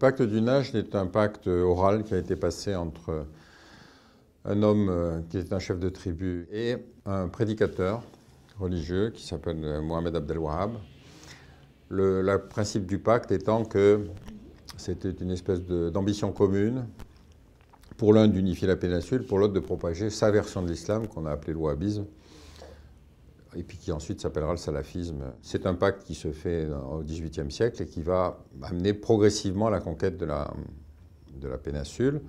Le pacte du Najd est un pacte oral qui a été passé entre un homme euh, qui est un chef de tribu et un prédicateur religieux qui s'appelle Mohamed Abdel Wahab. Le, principe du pacte étant que c'était une espèce d'ambition commune, pour l'un d'unifier la péninsule, pour l'autre de propager sa version de l'islam qu'on a appelé le wahhabisme, et puis qui ensuite s'appellera le salafisme. C'est un pacte qui se fait au XVIIIe siècle et qui va amener progressivement la conquête de la, de la péninsule,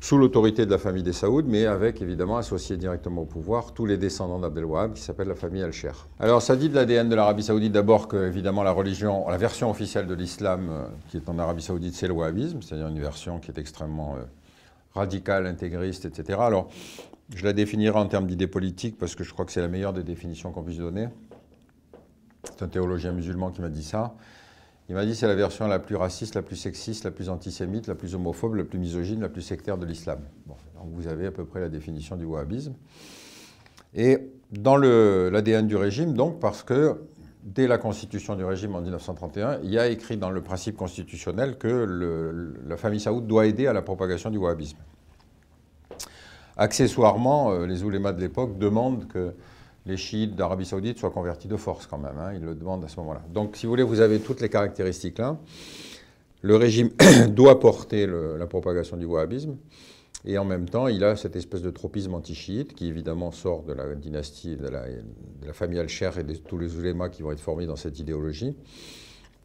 sous l'autorité de la famille des Saouds, mais avec évidemment associé directement au pouvoir tous les descendants d'Abdel qui s'appelle la famille Al-Sher. Alors ça dit de l'ADN de l'Arabie Saoudite d'abord que évidemment la religion, la version officielle de l'islam euh, qui est en Arabie Saoudite, c'est le wahhabisme, c'est-à-dire une version qui est extrêmement euh, radicale, intégriste, etc. Alors je la définirai en termes d'idée politique parce que je crois que c'est la meilleure des définitions qu'on puisse donner. C'est un théologien musulman qui m'a dit ça. Il m'a dit c'est la version la plus raciste, la plus sexiste, la plus antisémite, la plus homophobe, la plus misogyne, la plus sectaire de l'islam. Bon, donc vous avez à peu près la définition du wahhabisme. Et dans l'ADN du régime, donc, parce que dès la constitution du régime en 1931, il y a écrit dans le principe constitutionnel que la famille saoud doit aider à la propagation du wahhabisme. Accessoirement, euh, les oulémas de l'époque demandent que les chiites d'Arabie saoudite soient convertis de force quand même. Hein. ils le demandent à ce moment-là. Donc si vous voulez, vous avez toutes les caractéristiques là. Le régime doit porter la propagation du wahhabisme. Et en même temps, il a cette espèce de tropisme anti-chiite qui évidemment sort de la dynastie, de la, famille Al-Sher et de tous les oulémas qui vont être formés dans cette idéologie,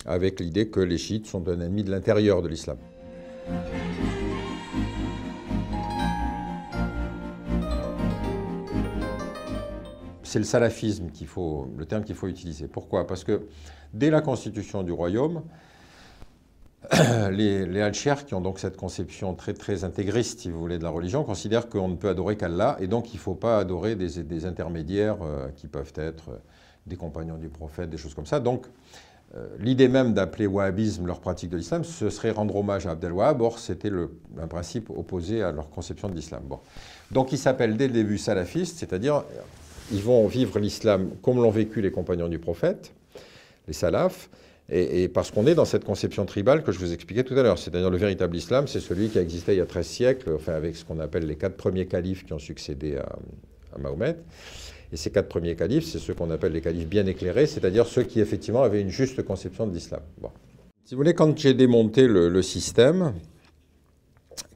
avec l'idée que les chiites sont un ennemi de l'intérieur de l'islam. C'est le salafisme qu'il faut, le terme qu'il faut utiliser. Pourquoi? Parce que dès la constitution du royaume, les, les al qui ont donc cette conception très, très intégriste, si vous voulez, de la religion, considèrent qu'on ne peut adorer qu'Allah, et donc il ne faut pas adorer des, intermédiaires euh, qui peuvent être euh, des compagnons du prophète, des choses comme ça. Donc, euh, l'idée même d'appeler wahhabisme leur pratique de l'islam, ce serait rendre hommage à Abdel Wahhab, or c'était un principe opposé à leur conception de l'islam. Bon. Donc, il s'appelle dès le début salafiste, c'est-à-dire ils vont vivre l'islam comme l'ont vécu les compagnons du prophète, les salafs, et, parce qu'on est dans cette conception tribale que je vous expliquais tout à l'heure. C'est-à-dire le véritable islam, c'est celui qui a existé il y a 13 siècles, enfin avec ce qu'on appelle les quatre premiers califes qui ont succédé à, Mahomet. Et ces quatre premiers califes, c'est ceux qu'on appelle les califes bien éclairés, c'est-à-dire ceux qui effectivement avaient une juste conception de l'islam. Si vous voulez, quand j'ai démonté le, système,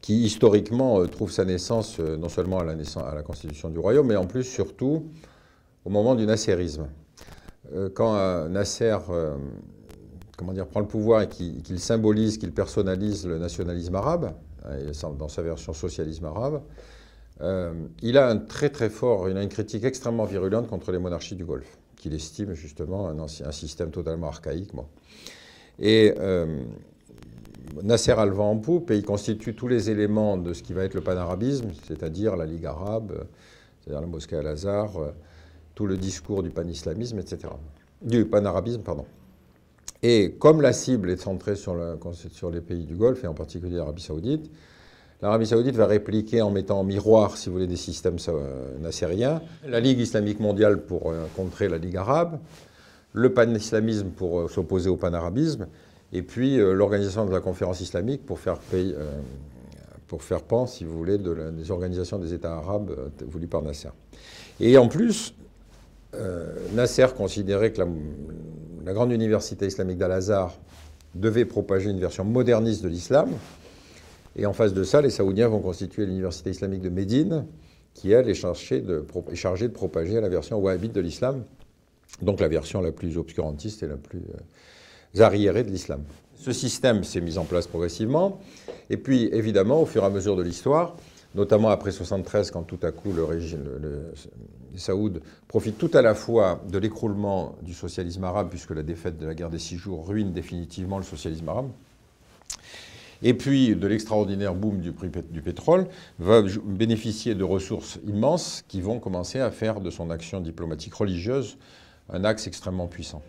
qui historiquement euh, trouve sa naissance euh, non seulement à la, naissance, à la constitution du royaume, mais en plus surtout au moment du nasserisme. Euh, quand Nasser comment dire, prend le pouvoir et qu'il symbolise, qu'il personnalise le nationalisme arabe, dans sa version socialisme arabe, il a un très très fort, il a une critique extrêmement virulente contre les monarchies du Golfe, qu'il estime justement un, ancien, un, système totalement archaïque. Et Nasser a le vent en poupe et il constitue tous les éléments de ce qui va être le panarabisme, c'est-à-dire la Ligue arabe, c'est-à-dire la mosquée Al-Azhar, euh, tout le discours du panislamisme, etc. Du panarabisme, pardon. Et comme la cible est centrée sur, les pays du Golfe, et en particulier l'Arabie saoudite, l'Arabie saoudite va répliquer en mettant en miroir, si vous voulez, des systèmes euh, nassériens, la Ligue islamique mondiale pour euh, contrer la Ligue arabe, le panislamisme pour s'opposer au panarabisme, et puis euh, l'organisation de la conférence islamique pour faire, payer, euh, pour faire pan, si vous voulez, de des organisations des États arabes euh, voulues par Nasser. Et en plus, Nasser considérait que la, grande université islamique d'Al-Azhar devait propager une version moderniste de l'islam. Et en face de ça, les Saoudiens vont constituer l'université islamique de Médine, qui, elle, est chargée de, est chargée de propager la version wahhabite de l'islam, donc la version la plus obscurantiste et la plus arriérés de l'islam. Ce système s'est mis en place progressivement, et puis évidemment, au fur et à mesure de l'histoire, notamment après 73, quand tout à coup le régime, les Saouds profitent tout à la fois de l'écroulement du socialisme arabe, puisque la défaite de la guerre des six jours ruine définitivement le socialisme arabe, et puis de l'extraordinaire boom du prix du pétrole, va bénéficier de ressources immenses qui vont commencer à faire de son action diplomatique religieuse un axe extrêmement puissant.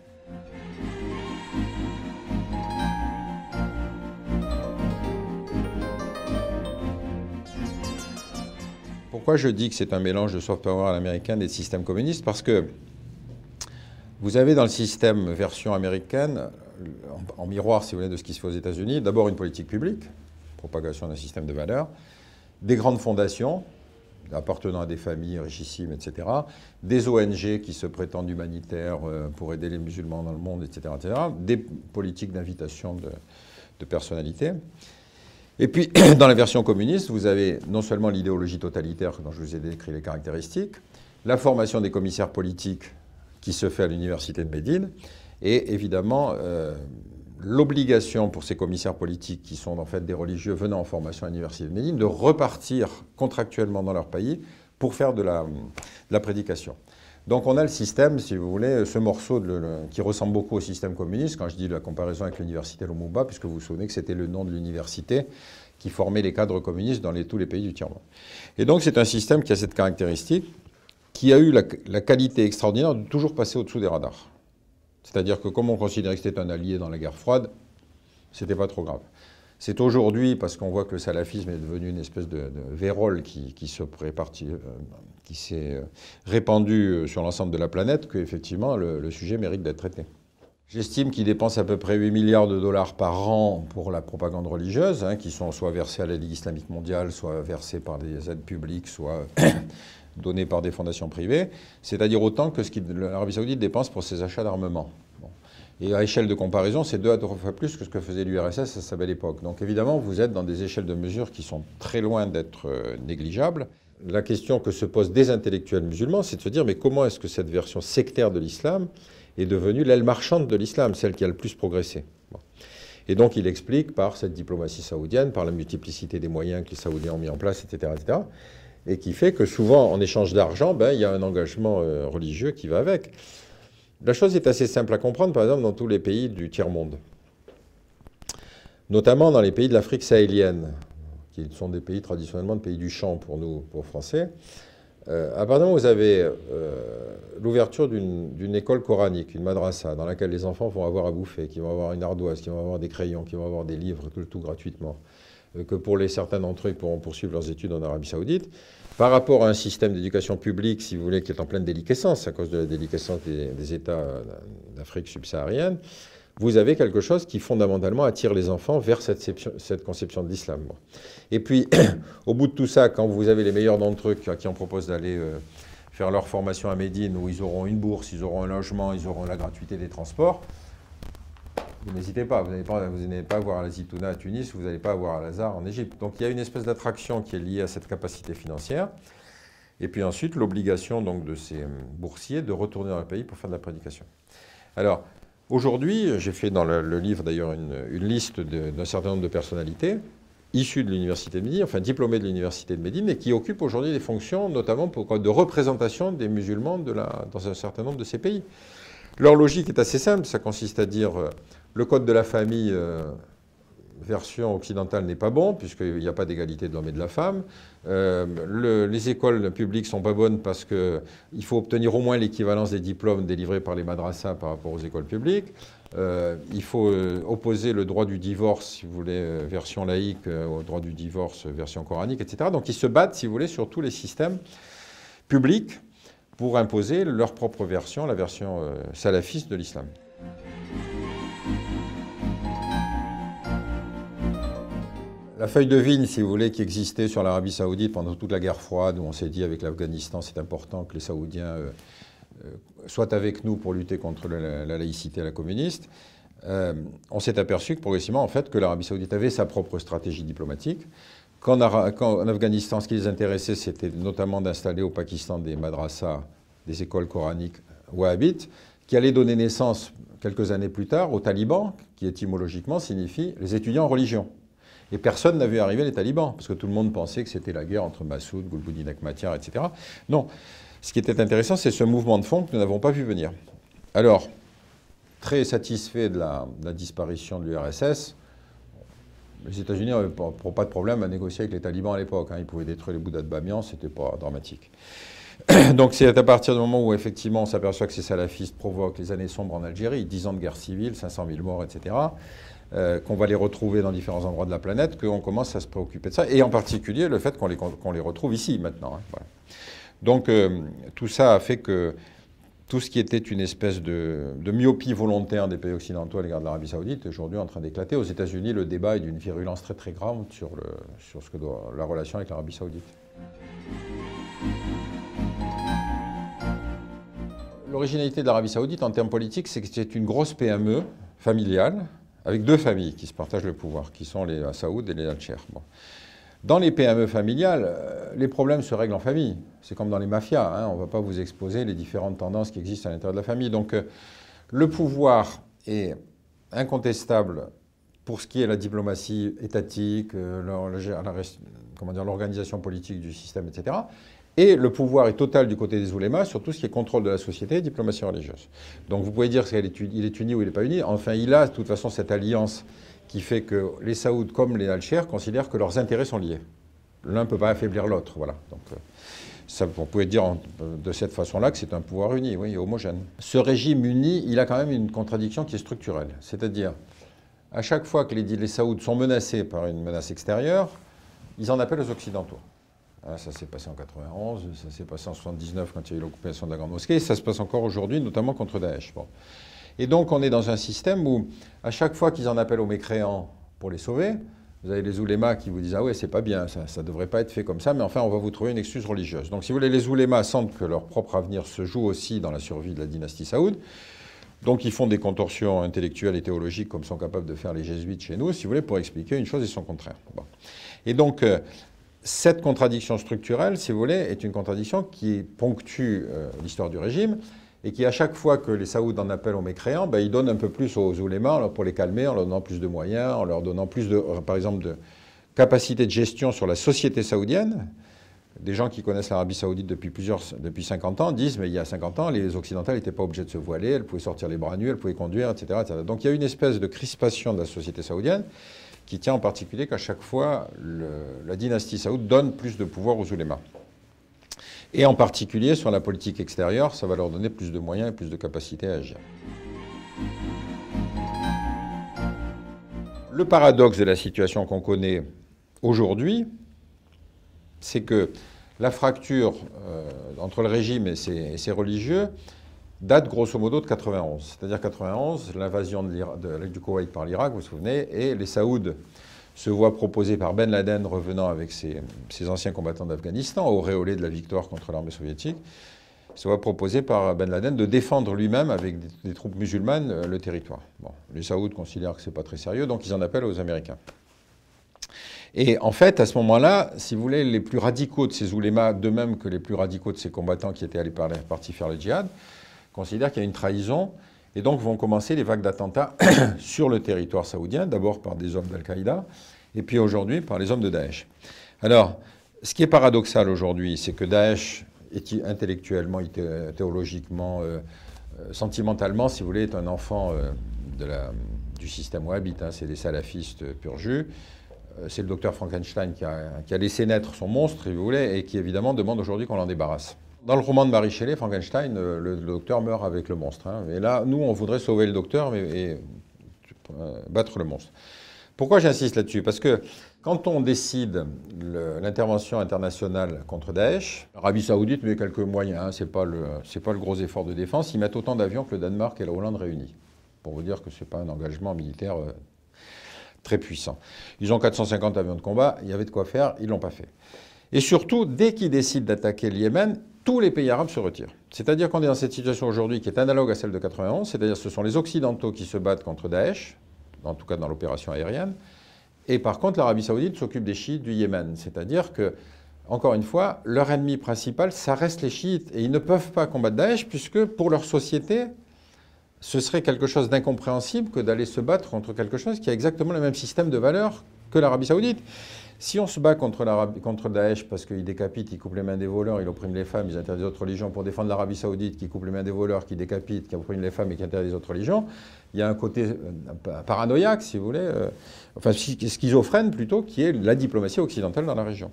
Pourquoi je dis que c'est un mélange de soft power à l'américaine et de système communiste Parce que vous avez dans le système version américaine en, miroir, si vous voulez, de ce qui se fait aux États-Unis. D'abord une politique publique, propagation d'un système de valeurs, des grandes fondations appartenant à des familles richissimes, etc., des ONG qui se prétendent humanitaires euh, pour aider les musulmans dans le monde, etc., etc., des politiques d'invitation de, de personnalités. Et puis, dans la version communiste, vous avez non seulement l'idéologie totalitaire dont je vous ai décrit les caractéristiques, la formation des commissaires politiques qui se fait à l'université de Médine, et évidemment euh, l'obligation pour ces commissaires politiques, qui sont en fait des religieux venant en formation à l'université de Médine, de repartir contractuellement dans leur pays pour faire de la, prédication. Donc on a le système, si vous voulez, ce morceau qui ressemble beaucoup au système communiste, quand je dis la comparaison avec l'université Lumumba, puisque vous vous souvenez que c'était le nom de l'université qui formait les cadres communistes dans tous les pays du tiers-monde. Et donc c'est un système qui a cette caractéristique, qui a eu la, la qualité extraordinaire de toujours passer au-dessous des radars. C'est-à-dire que comme on considérait que c'était un allié dans la guerre froide, c'était pas trop grave. C'est aujourd'hui, parce qu'on voit que le salafisme est devenu une espèce de, vérole qui, se euh, qui s'est euh, répandu euh, sur l'ensemble de la planète, qu'effectivement le, le sujet mérite d'être traité. J'estime qu'il dépense à peu près 8 milliards de dollars par an pour la propagande religieuse, hein, qui sont soit versés à la Ligue islamique mondiale, soit versés par des aides publiques, soit donnés par des fondations privées, c'est-à-dire autant que ce que l'Arabie saoudite dépense pour ses achats d'armement. Et à échelle de comparaison, c'est deux à trois fois plus que ce que faisait l'URSS à sa belle époque. Donc évidemment, vous êtes dans des échelles de mesure qui sont très loin d'être euh, négligeables. La question que se posent des intellectuels musulmans, c'est de se dire, mais comment est-ce que cette version sectaire de l'islam est devenue l'aile marchande de l'islam, celle qui a le plus progressé? Et donc il explique par cette diplomatie saoudienne, par la multiplicité des moyens que les Saoudiens ont mis en place, etc., etc., et qui fait que souvent, en échange d'argent, ben, il y a un engagement euh, religieux qui va avec. La chose est assez simple à comprendre, par exemple, dans tous les pays du tiers-monde, notamment dans les pays de l'Afrique sahélienne, qui sont des pays traditionnellement de pays du champ pour nous, pour Français. Euh, à vous avez euh, l'ouverture d'une école coranique, une madrasa, dans laquelle les enfants vont avoir à bouffer, qui vont avoir une ardoise, qui vont avoir des crayons, qui vont avoir des livres, tout, tout gratuitement, que pour les certains d'entre eux, pourront poursuivre leurs études en Arabie Saoudite, par rapport à un système d'éducation publique, si vous voulez, qui est en pleine déliquescence à cause de la déliquescence des, États d'Afrique subsaharienne, vous avez quelque chose qui fondamentalement attire les enfants vers cette, conception de l'islam. Et puis, au bout de tout ça, quand vous avez les meilleurs d'entre eux qui, en proposent d'aller euh, faire leur formation à Médine, où ils auront une bourse, ils auront un logement, ils auront la gratuité des transports, n'hésitez pas, vous n'allez pas, pas voir la Zitouna à Tunis, vous n'allez pas voir Al-Azhar en Égypte. Donc il y a une espèce d'attraction qui est liée à cette capacité financière. Et puis ensuite, l'obligation donc de ces boursiers de retourner dans le pays pour faire de la prédication. Alors, aujourd'hui, j'ai fait dans le, livre d'ailleurs une, liste d'un certain nombre de personnalités issues de l'université de Médine, enfin diplômées de l'université de Médine, et qui occupent aujourd'hui des fonctions notamment de représentation des musulmans dans un certain nombre de ces pays. Leur logique est assez simple, ça consiste à dire euh, le code de la famille, euh, version occidentale, n'est pas bon, puisqu'il n'y a pas d'égalité de l'homme et de la femme. Euh, les écoles publiques sont pas bonnes parce qu'il faut obtenir au moins l'équivalence des diplômes délivrés par les madrassas par rapport aux écoles publiques. il faut opposer le droit du divorce, si vous voulez, version laïque, au droit du divorce, version coranique, etc. Donc ils se battent, si vous voulez, sur tous les systèmes publics pour imposer leur propre version, la version euh, salafiste de l'islam. La feuille de vigne, si vous voulez, qui existait sur l'Arabie saoudite pendant toute la guerre froide, où on s'est dit avec l'Afghanistan, c'est important que les Saoudiens euh, euh, soient avec nous pour lutter contre la, laïcité et la communiste, on s'est aperçu que progressivement, en fait, que l'Arabie saoudite avait sa propre stratégie diplomatique, quand en Afghanistan, ce qui les intéressait, c'était notamment d'installer au Pakistan des madrasas, des écoles coraniques wahhabites, qui allaient donner naissance quelques années plus tard aux talibans, qui étymologiquement signifie les étudiants en religion. Et personne n'a vu arriver les talibans, parce que tout le monde pensait que c'était la guerre entre Massoud, Gulbuddin Akhmatyar, etc. Non. Ce qui était intéressant, c'est ce mouvement de fond que nous n'avons pas vu venir. Alors, très satisfait de la disparition de l'URSS, les États-Unis n'avaient pas, de problème à négocier avec les talibans à l'époque. Hein. Ils pouvaient détruire les Bouddhas de Bamiyan, c'était pas dramatique. Donc c'est à partir du moment où effectivement on s'aperçoit que ces salafistes provoquent les années sombres en Algérie, 10 ans de guerre civile, 500 000 morts, etc., euh, qu'on va les retrouver dans différents endroits de la planète, qu'on commence à se préoccuper de ça, et en particulier le fait qu'on les, retrouve ici maintenant. Hein. Donc euh, tout ça a fait que tout ce qui était une espèce de, myopie volontaire des pays occidentaux à l'égard de l'Arabie saoudite est aujourd'hui en train d'éclater. Aux États-Unis, le débat est d'une virulence très très grave sur, sur ce que doit, la relation avec l'Arabie saoudite. L'originalité de l'Arabie saoudite en termes politiques, c'est que c'est une grosse PME familiale avec deux familles qui se partagent le pouvoir, qui sont les Saoud et les Al-Cher. Dans les PME familiales, euh, les problèmes se règlent en famille. C'est comme dans les mafias, hein. on ne va pas vous exposer les différentes tendances qui existent à l'intérieur de la famille. Donc euh, le pouvoir est incontestable pour ce qui est la diplomatie étatique, euh, l'organisation politique du système, etc. Et le pouvoir est total du côté des oulémas sur tout ce qui est contrôle de la société et diplomatie religieuse. Donc vous pouvez dire qu'il est, est uni ou il n'est pas uni. Enfin, il a de toute façon cette alliance qui fait que les Saouds comme les Al-Shers considèrent que leurs intérêts sont liés. L'un ne peut pas affaiblir l'autre. Voilà. Donc, euh, on pouvait dire de cette façon-là que c'est un pouvoir uni, oui, homogène. Ce régime uni, il a quand même une contradiction qui est structurelle. C'est-à-dire, à chaque fois que les, les Saouds sont menacés par une menace extérieure, ils en appellent aux Occidentaux. Ah, ça s'est passé en 91, ça s'est passé en 79 quand il y a eu l'occupation de la Grande Mosquée, et ça se passe encore aujourd'hui, notamment contre Daesh. Et donc on est dans un système où, à chaque fois qu'ils en appellent aux mécréants pour les sauver, vous avez les oulémas qui vous disent Ah ouais, c'est pas bien, ça ne devrait pas être fait comme ça, mais enfin, on va vous trouver une excuse religieuse. Donc, si vous voulez, les oulémas sentent que leur propre avenir se joue aussi dans la survie de la dynastie saoud. Donc, ils font des contorsions intellectuelles et théologiques comme sont capables de faire les jésuites chez nous, si vous voulez, pour expliquer une chose et son contraire. Et donc, euh, cette contradiction structurelle, si vous voulez, est une contradiction qui ponctue euh, l'histoire du régime et qui, à chaque fois que les Saouds en appellent aux mécréants, ben, ils donnent un peu plus aux oulémas pour les calmer, en leur donnant plus de moyens, en leur donnant plus, de, par exemple, de capacité de gestion sur la société saoudienne. Des gens qui connaissent l'Arabie saoudite depuis, plusieurs, depuis 50 ans disent, mais il y a 50 ans, les Occidentales n'étaient pas obligés de se voiler, elles pouvaient sortir les bras nus, elles pouvaient conduire, etc.. Donc il y a une espèce de crispation de la société saoudienne qui tient en particulier qu'à chaque fois, la dynastie saoud donne plus de pouvoir aux oulémas. Et en particulier sur la politique extérieure, ça va leur donner plus de moyens et plus de capacité à agir. Le paradoxe de la situation qu'on connaît aujourd'hui, c'est que la fracture euh, entre le régime et ses religieux date grosso modo de 91. C'est-à-dire 91, l'invasion du Koweït par l'Irak, vous vous souvenez, et les Saouds se voient proposer par Ben Laden, revenant avec ses, anciens combattants d'Afghanistan, auréolé de la victoire contre l'armée soviétique, se voit proposer par Ben Laden de défendre lui-même avec des, troupes musulmanes euh, le territoire. Les Saouds considèrent que ce n'est pas très sérieux, donc ils en appellent aux Américains. Et en fait, à ce moment-là, si vous voulez, les plus radicaux de ces oulémas, de même que les plus radicaux de ces combattants qui étaient allés par partis faire le djihad, considèrent qu'il y a une trahison et donc vont commencer les vagues d'attentats sur le territoire saoudien, d'abord par des hommes d'Al-Qaïda, et puis aujourd'hui par les hommes de Daesh. Alors, ce qui est paradoxal aujourd'hui, c'est que Daesh, est intellectuellement, théologiquement, euh, euh, sentimentalement, si vous voulez, est un enfant euh, du système wahhabite. Hein, c'est des salafistes pur jus. c'est le docteur Frankenstein qui a, qui a, laissé naître son monstre, si vous voulez, et qui évidemment demande aujourd'hui qu'on l'en débarrasse. Dans le roman de Marie Shelley, Frankenstein, euh, le, docteur meurt avec le monstre. Hein. Et là, nous, on voudrait sauver le docteur mais, et euh, battre le monstre. Pourquoi j'insiste là-dessus? Parce que quand on décide l'intervention internationale contre Daesh, l'Arabie Saoudite met quelques moyens, hein, ce n'est pas, pas, le gros effort de défense, ils mettent autant d'avions que le Danemark et la Hollande réunis. Pour vous dire que ce n'est pas un engagement militaire euh, très puissant. Ils ont 450 avions de combat, il y avait de quoi faire, ils ne l'ont pas fait. Et surtout, dès qu'ils décident d'attaquer le Yémen, tous les pays arabes se retirent. C'est-à-dire qu'on est dans cette situation aujourd'hui qui est analogue à celle de 91, c'est-à-dire ce sont les Occidentaux qui se battent contre Daesh, en tout cas dans l'opération aérienne, et par contre l'Arabie saoudite s'occupe des chiites du Yémen. C'est-à-dire que, encore une fois, leur ennemi principal, ça reste les chiites, et ils ne peuvent pas combattre Daesh, puisque pour leur société, ce serait quelque chose d'incompréhensible que d'aller se battre contre quelque chose qui a exactement le même système de valeurs que l'Arabie saoudite. Si on se bat contre, contre Daesh parce qu'il décapite, il coupe les mains des voleurs, il opprime les femmes, il interdit d'autres religions, pour défendre l'Arabie saoudite qui coupe les mains des voleurs, qui décapite, qui opprime les femmes et qui interdit d'autres religions, il y a un côté euh, paranoïaque, si vous voulez, euh, enfin schizophrène plutôt, qui est la diplomatie occidentale dans la région.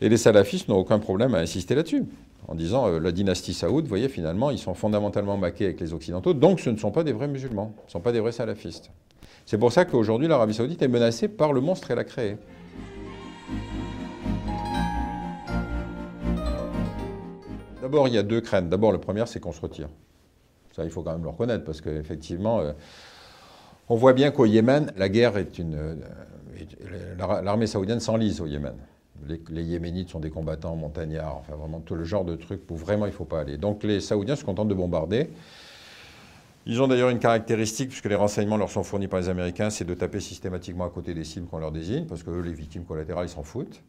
Et les salafistes n'ont aucun problème à insister là-dessus, en disant euh, la dynastie saoud, vous voyez, finalement, ils sont fondamentalement maqués avec les Occidentaux, donc ce ne sont pas des vrais musulmans, ce ne sont pas des vrais salafistes. C'est pour ça qu'aujourd'hui, l'Arabie saoudite est menacée par le monstre qu'elle a créé. D'abord, il y a deux craintes. D'abord, la première, c'est qu'on se retire. Ça, il faut quand même le reconnaître, parce qu'effectivement, euh, on voit bien qu'au Yémen, la guerre est une. Euh, l'armée saoudienne s'enlise au Yémen. Les, Yéménites sont des combattants montagnards, enfin vraiment tout le genre de trucs où vraiment il ne faut pas aller. Donc les Saoudiens se contentent de bombarder. Ils ont d'ailleurs une caractéristique, puisque les renseignements leur sont fournis par les Américains, c'est de taper systématiquement à côté des cibles qu'on leur désigne, parce que eux, les victimes collatérales, ils s'en foutent.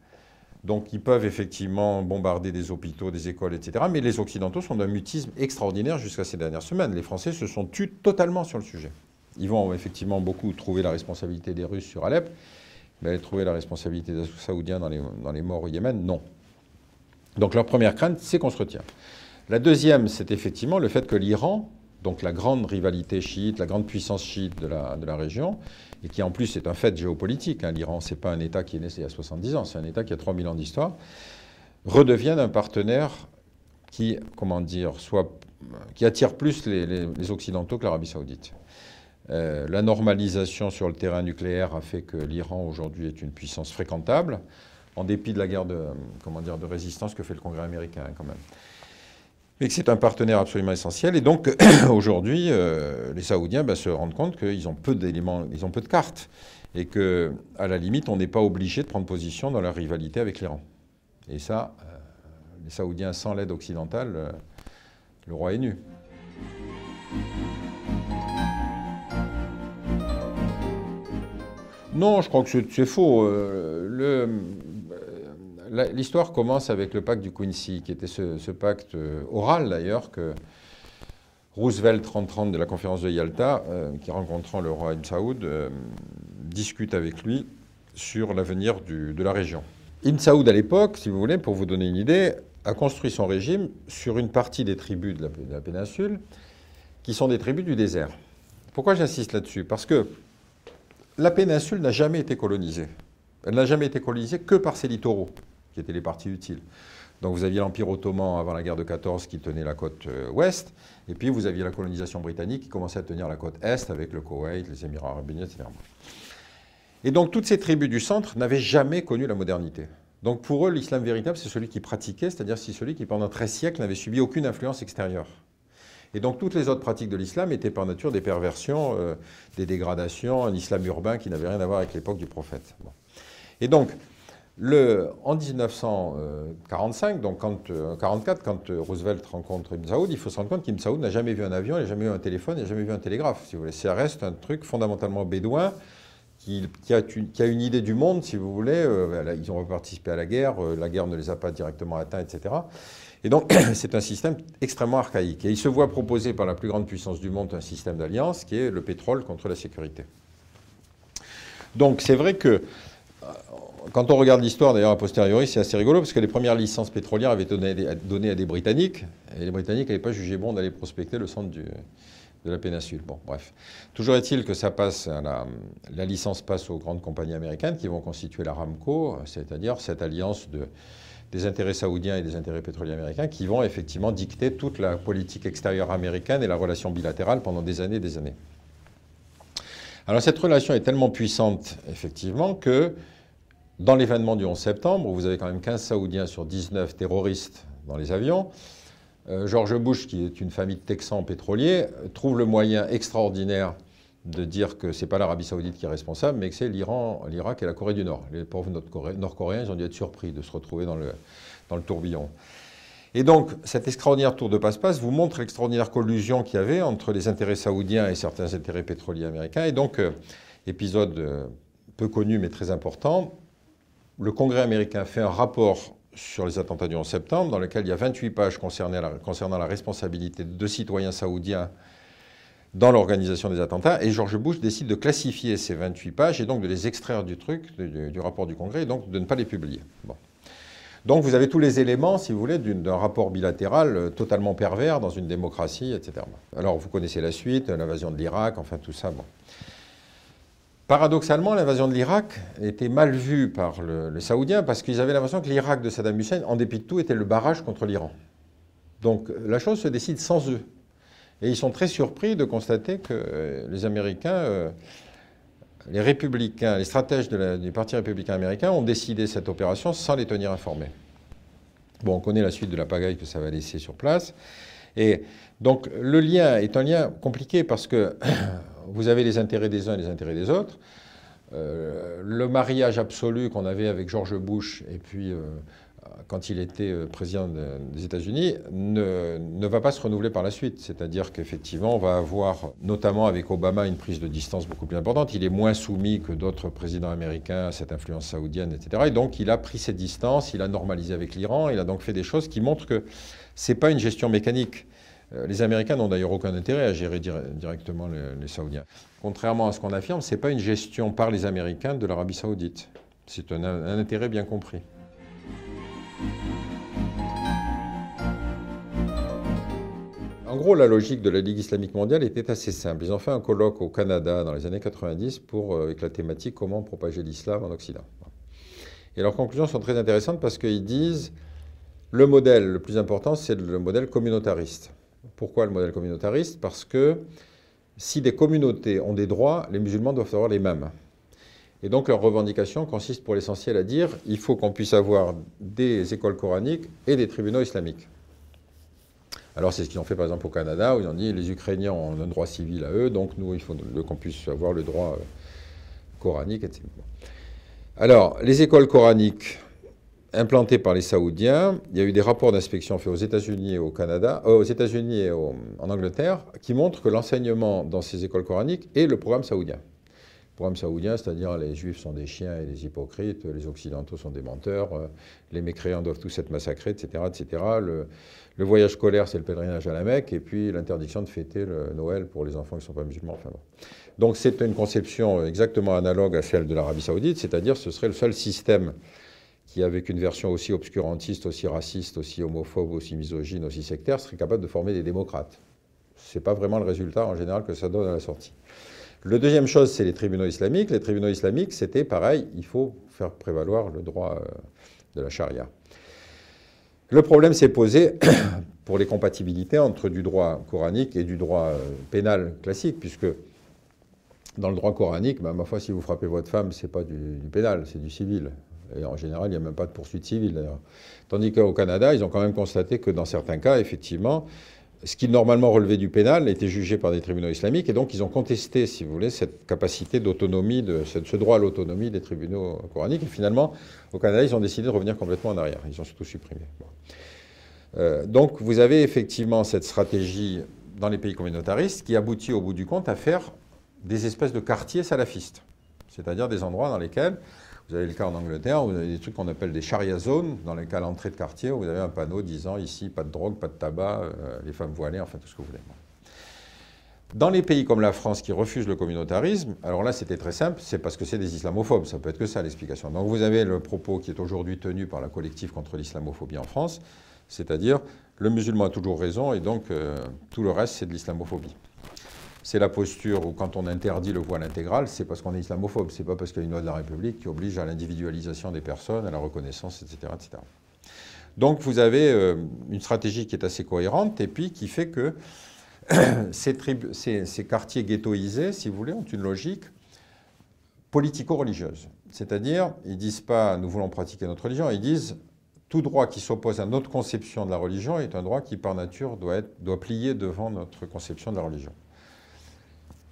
Donc ils peuvent effectivement bombarder des hôpitaux, des écoles, etc. Mais les Occidentaux sont d'un mutisme extraordinaire jusqu'à ces dernières semaines. Les Français se sont tus totalement sur le sujet. Ils vont effectivement beaucoup trouver la responsabilité des Russes sur Alep, mais trouver la responsabilité des Saoudiens dans les, dans les morts au Yémen, non. Donc leur première crainte, c'est qu'on se retient. La deuxième, c'est effectivement le fait que l'Iran, donc la grande rivalité chiite, la grande puissance chiite de la, de la région, et qui en plus est un fait géopolitique. Hein. L'Iran, ce n'est pas un État qui est né il y a 70 ans, c'est un État qui a 3000 ans d'histoire, redevienne un partenaire qui, comment dire, soit, qui attire plus les, Occidentaux que l'Arabie saoudite. Euh, la normalisation sur le terrain nucléaire a fait que l'Iran aujourd'hui est une puissance fréquentable, en dépit de la guerre de, comment dire, de résistance que fait le Congrès américain quand même mais que c'est un partenaire absolument essentiel. Et donc, aujourd'hui, euh, les Saoudiens ben, se rendent compte qu'ils ont peu d'éléments, ils ont peu de cartes, et que, à la limite, on n'est pas obligé de prendre position dans leur rivalité avec l'Iran. Et ça, euh, les Saoudiens, sans l'aide occidentale, euh, le roi est nu. Non, je crois que c'est faux. L'histoire commence avec le pacte du Quincy, qui était ce, pacte euh, oral d'ailleurs que Roosevelt 3030 de la conférence de Yalta, euh, qui rencontrant le roi Ibn Saoud, euh, discute avec lui sur l'avenir de la région. Ibn Saoud à l'époque, si vous voulez, pour vous donner une idée, a construit son régime sur une partie des tribus de la péninsule qui sont des tribus du désert. Pourquoi j'insiste là-dessus? Parce que la péninsule n'a jamais été colonisée. Elle n'a jamais été colonisée que par ses littoraux qui étaient les parties utiles. Donc vous aviez l'Empire ottoman avant la guerre de 14 qui tenait la côte euh, ouest, et puis vous aviez la colonisation britannique qui commençait à tenir la côte est avec le Koweït, les Émirats arabes unis, etc. Et donc toutes ces tribus du centre n'avaient jamais connu la modernité. Donc pour eux, l'islam véritable, c'est celui qui pratiquait, c'est-à-dire c'est celui qui pendant 13 siècles n'avait subi aucune influence extérieure. Et donc toutes les autres pratiques de l'islam étaient par nature des perversions, euh, des dégradations, un islam urbain qui n'avait rien à voir avec l'époque du prophète. Et donc, en 1945, donc quand, 44, euh, quand euh, Roosevelt rencontre Ibn Saoud, il faut se rendre compte qu'Ibn Saoud n'a jamais vu un avion, il n'a jamais vu un téléphone, il n'a jamais vu un télégraphe. Si vous voulez. Ça reste un truc fondamentalement bédouin qui, a, une, idée du monde, si vous voulez. Euh, ils ont participé à la guerre, la guerre ne les a pas directement atteints, etc. Et donc, c'est un système extrêmement archaïque. Et il se voit proposer par la plus grande puissance du monde un système d'alliance qui est le pétrole contre la sécurité. Donc, c'est vrai que quand on regarde l'histoire, d'ailleurs, a posteriori, c'est assez rigolo, parce que les premières licences pétrolières avaient été données à des Britanniques, et les Britanniques n'avaient pas jugé bon d'aller prospecter le centre de la péninsule. Bon, bref. Toujours est-il que ça passe, la, licence passe aux grandes compagnies américaines qui vont constituer l'Aramco, c'est-à-dire cette alliance des intérêts saoudiens et des intérêts pétroliers américains qui vont effectivement dicter toute la politique extérieure américaine et la relation bilatérale pendant des années et des années. Alors cette relation est tellement puissante, effectivement, que dans l'événement du 11 septembre, où vous avez quand même 15 Saoudiens sur 19 terroristes dans les avions, euh, George Bush, qui est une famille de Texans pétroliers, trouve le moyen extraordinaire de dire que ce n'est pas l'Arabie saoudite qui est responsable, mais que c'est l'Iran, l'Irak et la Corée du Nord. Les pauvres Nord-Coréens, ils ont dû être surpris de se retrouver dans le, dans le tourbillon. Et donc, cet extraordinaire tour de passe-passe vous montre l'extraordinaire collusion qu'il y avait entre les intérêts saoudiens et certains intérêts pétroliers américains. Et donc, euh, épisode euh, peu connu mais très important, le Congrès américain fait un rapport sur les attentats du 11 septembre, dans lequel il y a 28 pages concernant la, responsabilité de citoyens saoudiens dans l'organisation des attentats, et George Bush décide de classifier ces 28 pages et donc de les extraire du truc, du, rapport du Congrès, et donc de ne pas les publier. Donc vous avez tous les éléments, si vous voulez, d'un rapport bilatéral euh, totalement pervers dans une démocratie, etc. Alors vous connaissez la suite, l'invasion de l'Irak, enfin tout ça. Paradoxalement, l'invasion de l'Irak était mal vue par les Saoudiens parce qu'ils avaient l'impression que l'Irak de Saddam Hussein, en dépit de tout, était le barrage contre l'Iran. Donc la chose se décide sans eux. Et ils sont très surpris de constater que euh, les Américains, euh, les républicains, les stratèges du Parti républicain américain ont décidé cette opération sans les tenir informés. Bon, on connaît la suite de la pagaille que ça va laisser sur place. Et donc le lien est un lien compliqué parce que vous avez les intérêts des uns et les intérêts des autres. Euh, le mariage absolu qu'on avait avec George Bush et puis euh, quand il était euh, président des États-Unis, ne, va pas se renouveler par la suite. C'est-à-dire qu'effectivement, on va avoir, notamment avec Obama, une prise de distance beaucoup plus importante. Il est moins soumis que d'autres présidents américains à cette influence saoudienne, etc. Et donc, il a pris ses distances, il a normalisé avec l'Iran, il a donc fait des choses qui montrent que ce n'est pas une gestion mécanique. Euh, les Américains n'ont d'ailleurs aucun intérêt à gérer directement les, Saoudiens. Contrairement à ce qu'on affirme, ce n'est pas une gestion par les Américains de l'Arabie saoudite. C'est un intérêt bien compris. En gros, la logique de la Ligue islamique mondiale était assez simple. Ils ont fait un colloque au Canada dans les années 90 pour, euh, avec la thématique comment propager l'islam en Occident. Et leurs conclusions sont très intéressantes parce qu'ils disent le modèle le plus important, c'est le modèle communautariste. Pourquoi le modèle communautariste? Parce que si des communautés ont des droits, les musulmans doivent avoir les mêmes. Et donc leur revendication consiste pour l'essentiel à dire il faut qu'on puisse avoir des écoles coraniques et des tribunaux islamiques. Alors c'est ce qu'ils ont fait par exemple au Canada, où ils ont dit les Ukrainiens ont un droit civil à eux, donc nous, il faut qu'on puisse avoir le droit euh, coranique, etc. Alors, les écoles coraniques implantées par les Saoudiens, il y a eu des rapports d'inspection faits aux États-Unis et au Canada, euh, aux États-Unis et en Angleterre, qui montrent que l'enseignement dans ces écoles coraniques est le programme saoudien. Programme saoudien, c'est-à-dire les juifs sont des chiens et des hypocrites, les occidentaux sont des menteurs, euh, les mécréants doivent tous être massacrés, etc. etc. Le, voyage scolaire, c'est le pèlerinage à la Mecque, et puis l'interdiction de fêter le Noël pour les enfants qui ne sont pas musulmans. Donc c'est une conception exactement analogue à celle de l'Arabie saoudite, c'est-à-dire ce serait le seul système qui, avec une version aussi obscurantiste, aussi raciste, aussi homophobe, aussi misogyne, aussi sectaire, serait capable de former des démocrates. Ce n'est pas vraiment le résultat en général que ça donne à la sortie. Le deuxième chose, c'est les tribunaux islamiques. Les tribunaux islamiques, c'était pareil, il faut faire prévaloir le droit euh, de la charia. Le problème s'est posé pour les compatibilités entre du droit coranique et du droit euh, pénal classique, puisque dans le droit coranique, ben, ma foi, si vous frappez votre femme, ce n'est pas du, pénal, c'est du civil. Et en général, il n'y a même pas de poursuite civile d'ailleurs. Tandis qu'au Canada, ils ont quand même constaté que dans certains cas, effectivement, ce qui normalement relevait du pénal était jugé par des tribunaux islamiques, et donc ils ont contesté, si vous voulez, cette capacité d'autonomie, de, ce droit à l'autonomie des tribunaux coraniques. Et finalement, au Canada, ils ont décidé de revenir complètement en arrière. Ils ont surtout supprimé. Euh, donc vous avez effectivement cette stratégie dans les pays communautaristes qui aboutit au bout du compte à faire des espèces de quartiers salafistes, c'est-à-dire des endroits dans lesquels vous avez le cas en Angleterre, vous avez des trucs qu'on appelle des charia zones, dans les cas l'entrée de quartier, où vous avez un panneau disant ici pas de drogue, pas de tabac, euh, les femmes voilées, enfin tout ce que vous voulez. Dans les pays comme la France qui refusent le communautarisme, alors là c'était très simple, c'est parce que c'est des islamophobes, ça peut être que ça l'explication. Donc vous avez le propos qui est aujourd'hui tenu par la collective contre l'islamophobie en France, c'est-à-dire le musulman a toujours raison et donc euh, tout le reste c'est de l'islamophobie c'est la posture où quand on interdit le voile intégral, c'est parce qu'on est islamophobe, c'est pas parce qu'il y a une loi de la République qui oblige à l'individualisation des personnes, à la reconnaissance, etc. etc. Donc vous avez euh, une stratégie qui est assez cohérente et puis qui fait que ces, quartiers ghettoisés, si vous voulez, ont une logique politico-religieuse. C'est-à-dire, ils disent pas nous voulons pratiquer notre religion, ils disent tout droit qui s'oppose à notre conception de la religion est un droit qui par nature doit plier devant notre conception de la religion.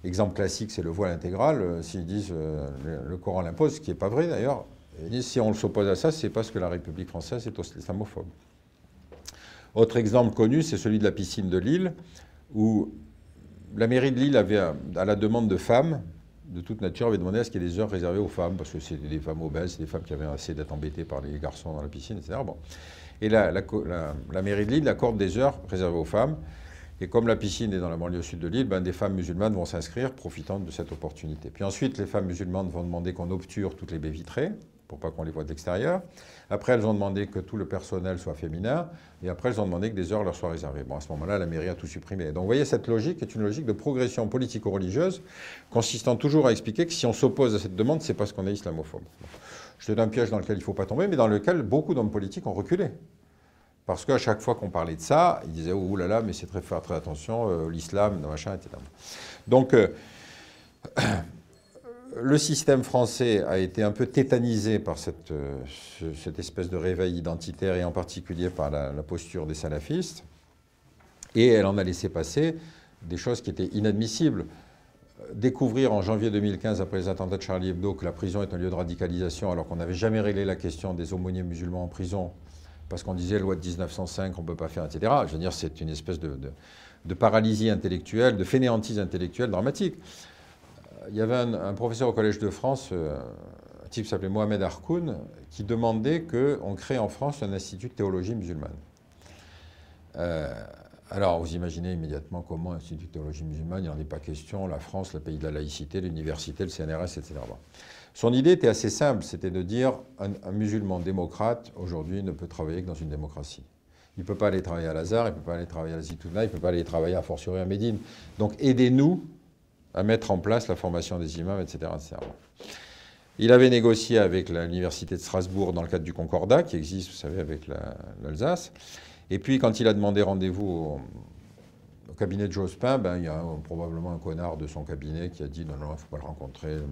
Exemple classique, c'est le voile intégral. Euh, s'ils disent euh, le, Coran l'impose, ce qui n'est pas vrai d'ailleurs, si on s'oppose à ça, c'est parce que la République française est islamophobe. Autre exemple connu, c'est celui de la piscine de Lille, où la mairie de Lille avait, à la demande de femmes, de toute nature, avait demandé à ce qu'il y ait des heures réservées aux femmes, parce que c'était des femmes obèses, des femmes qui avaient assez d'être embêtées par les garçons dans la piscine, etc. Bon. Et la, la mairie de Lille accorde des heures réservées aux femmes. Et comme la piscine est dans la banlieue sud de l'île, ben, des femmes musulmanes vont s'inscrire profitant de cette opportunité. Puis ensuite, les femmes musulmanes vont demander qu'on obture toutes les baies vitrées pour pas qu'on les voit de l'extérieur. Après, elles ont demandé que tout le personnel soit féminin. Et après, elles ont demandé que des heures leur soient réservées. Bon, à ce moment-là, la mairie a tout supprimé. Donc, vous voyez, cette logique est une logique de progression politico-religieuse, consistant toujours à expliquer que si on s'oppose à cette demande, c'est parce qu'on est islamophobe. C'est un piège dans lequel il ne faut pas tomber, mais dans lequel beaucoup d'hommes politiques ont reculé. Parce qu'à chaque fois qu'on parlait de ça, ils disaient Oh là là, mais c'est très faire très attention, euh, l'islam, machin, etc. Donc, euh, le système français a été un peu tétanisé par cette, euh, cette espèce de réveil identitaire et en particulier par la, posture des salafistes. Et elle en a laissé passer des choses qui étaient inadmissibles. Découvrir en janvier 2015, après les attentats de Charlie Hebdo, que la prison est un lieu de radicalisation, alors qu'on n'avait jamais réglé la question des aumôniers musulmans en prison, parce qu'on disait loi de 1905, on ne peut pas faire, etc. Je veux dire, c'est une espèce de, paralysie intellectuelle, de fainéantise intellectuelle dramatique. Il y avait un, professeur au Collège de France, euh, un type s'appelait Mohamed Harkoun, qui demandait qu'on crée en France un institut de théologie musulmane. Euh, alors, vous imaginez immédiatement comment l'Institut de théologie musulmane, il n'en est pas question, la France, le pays de la laïcité, l'université, le CNRS, etc. Son idée était assez simple, c'était de dire un, musulman démocrate, aujourd'hui, ne peut travailler que dans une démocratie. Il ne peut pas aller travailler à Lazare, il ne peut pas aller travailler à Zitouna, il ne peut pas aller travailler à Fortiori à Médine. Donc aidez-nous à mettre en place la formation des imams, etc. Il avait négocié avec l'université de Strasbourg dans le cadre du Concordat, qui existe, vous savez, avec l'Alsace. Et puis, quand il a demandé rendez-vous cabinet de Jospin, ben, il y a probablement un connard de son cabinet qui a dit non, non, il ne faut pas le rencontrer. Le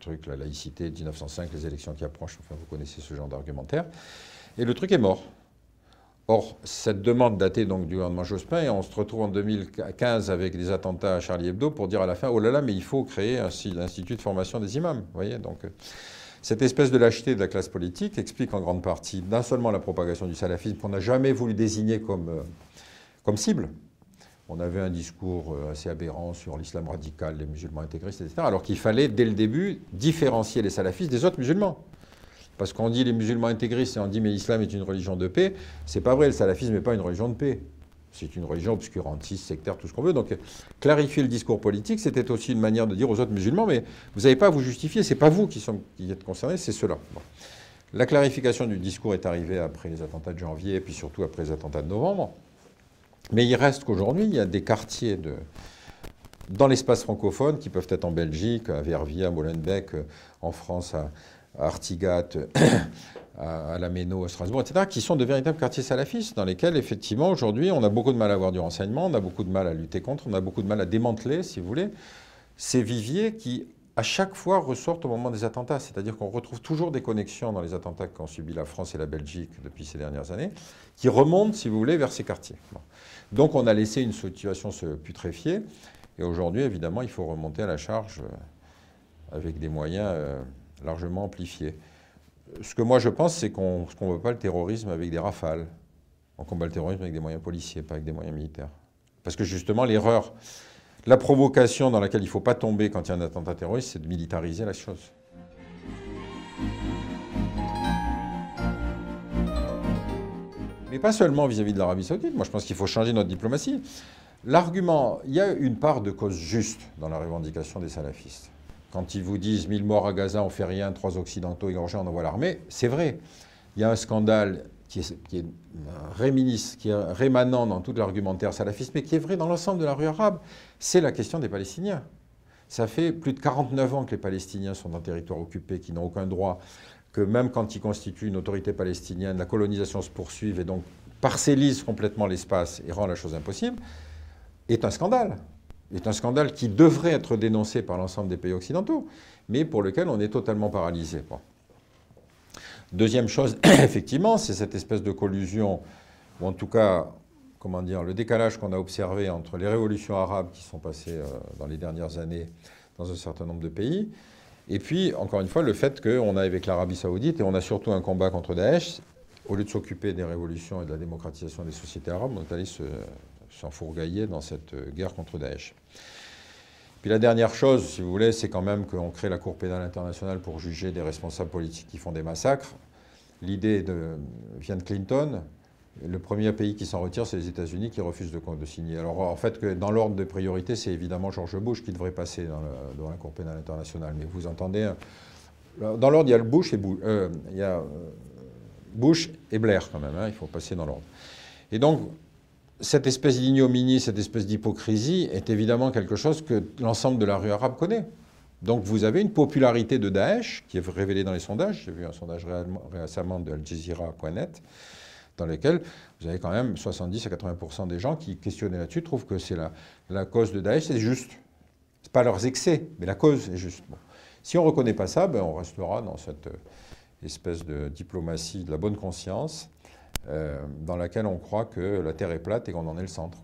truc, la laïcité, 1905, les élections qui approchent, enfin, vous connaissez ce genre d'argumentaire. Et le truc est mort. Or, cette demande datait donc du gouvernement Jospin, et on se retrouve en 2015 avec des attentats à Charlie Hebdo pour dire à la fin, oh là là, mais il faut créer un institut de formation des imams. Vous voyez, donc cette espèce de lâcheté de la classe politique explique en grande partie non seulement la propagation du salafisme qu'on n'a jamais voulu désigner comme, euh, comme cible. On avait un discours euh, assez aberrant sur l'islam radical, les musulmans intégristes, etc. Alors qu'il fallait, dès le début, différencier les salafistes des autres musulmans. Parce qu'on dit les musulmans intégristes et on dit mais l'islam est une religion de paix. C'est pas vrai, le salafisme n'est pas une religion de paix. C'est une religion obscurantiste, sectaire, tout ce qu'on veut. Donc clarifier le discours politique, c'était aussi une manière de dire aux autres musulmans, mais vous n'avez pas à vous justifier, c'est pas vous qui, êtes concernés, c'est ceux-là. La clarification du discours est arrivée après les attentats de janvier, et puis surtout après les attentats de novembre. Mais il reste qu'aujourd'hui, il y a des quartiers de, dans l'espace francophone qui peuvent être en Belgique, à Verviers, à Molenbeek, en France, à, Artigat, à, la Méno, à Strasbourg, etc., qui sont de véritables quartiers salafistes, dans lesquels, effectivement, aujourd'hui, on a beaucoup de mal à avoir du renseignement, on a beaucoup de mal à lutter contre, on a beaucoup de mal à démanteler, si vous voulez, ces viviers qui, à chaque fois, ressortent au moment des attentats. C'est-à-dire qu'on retrouve toujours des connexions dans les attentats qu'ont subi la France et la Belgique depuis ces dernières années, qui remontent, si vous voulez, vers ces quartiers. Donc on a laissé une situation se putréfier, et aujourd'hui, évidemment, il faut remonter à la charge euh, avec des moyens euh, largement amplifiés ce que moi je pense, c'est qu'on ne combat pas le terrorisme avec des rafales. On combat le terrorisme avec des moyens policiers, pas avec des moyens militaires. Parce que justement, l'erreur, la provocation dans laquelle il ne faut pas tomber quand il y a un attentat terroriste, c'est de militariser la chose. Mais pas seulement vis-à-vis -vis de l'Arabie saoudite. Moi, je pense qu'il faut changer notre diplomatie. L'argument, il y a une part de cause juste dans la revendication des salafistes. Quand ils vous disent 1000 morts à Gaza, on fait rien, trois occidentaux égorgés, on envoie l'armée, c'est vrai. Il y a un scandale qui est, qui est rémanent dans tout l'argumentaire salafiste, mais qui est vrai dans l'ensemble de la rue arabe, c'est la question des Palestiniens. Ça fait plus de 49 ans que les Palestiniens sont dans territoire occupé, qui n'ont aucun droit, que même quand ils constituent une autorité palestinienne, la colonisation se poursuive et donc parcellise complètement l'espace et rend la chose impossible, est un scandale est un scandale qui devrait être dénoncé par l'ensemble des pays occidentaux, mais pour lequel on est totalement paralysé. Deuxième chose, effectivement, c'est cette espèce de collusion, ou en tout cas, comment dire, le décalage qu'on a observé entre les révolutions arabes qui sont passées euh, dans les dernières années dans un certain nombre de pays, et puis, encore une fois, le fait qu'on a avec l'Arabie saoudite, et on a surtout un combat contre Daesh, au lieu de s'occuper des révolutions et de la démocratisation des sociétés arabes, on est allé se s'enfourgailler dans cette guerre contre Daesh. Puis la dernière chose, si vous voulez, c'est quand même qu'on crée la Cour pénale internationale pour juger des responsables politiques qui font des massacres. L'idée vient de Clinton. Le premier pays qui s'en retire, c'est les États-Unis qui refusent de, signer. Alors en fait, que dans l'ordre de priorité, c'est évidemment George Bush qui devrait passer dans, la Cour pénale internationale. Mais vous entendez, dans l'ordre, il y a le Bush et, euh, il y a, euh, Bush et Blair quand même. Hein, il faut passer dans l'ordre. Et donc, cette espèce d'ignominie, cette espèce d'hypocrisie est évidemment quelque chose que l'ensemble de la rue arabe connaît. Donc vous avez une popularité de Daesh qui est révélée dans les sondages. J'ai vu un sondage récemment de Al Jazeera.net dans lequel vous avez quand même 70 à 80% des gens qui questionnaient là-dessus trouvent que c'est la, cause de Daesh, c'est juste. Ce pas leurs excès, mais la cause est juste. Si on ne reconnaît pas ça, ben on restera dans cette espèce de diplomatie de la bonne conscience euh, dans laquelle on croit que la Terre est plate et qu'on en est le centre.